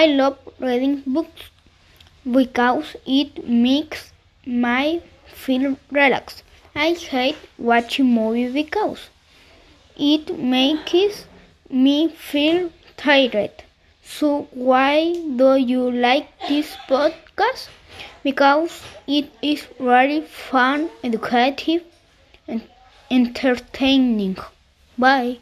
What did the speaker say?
I love reading books because it makes my feel relaxed. I hate watching movies because it makes me feel tired. So why do you like this podcast? Because it is very fun, educative, and entertaining. Bye.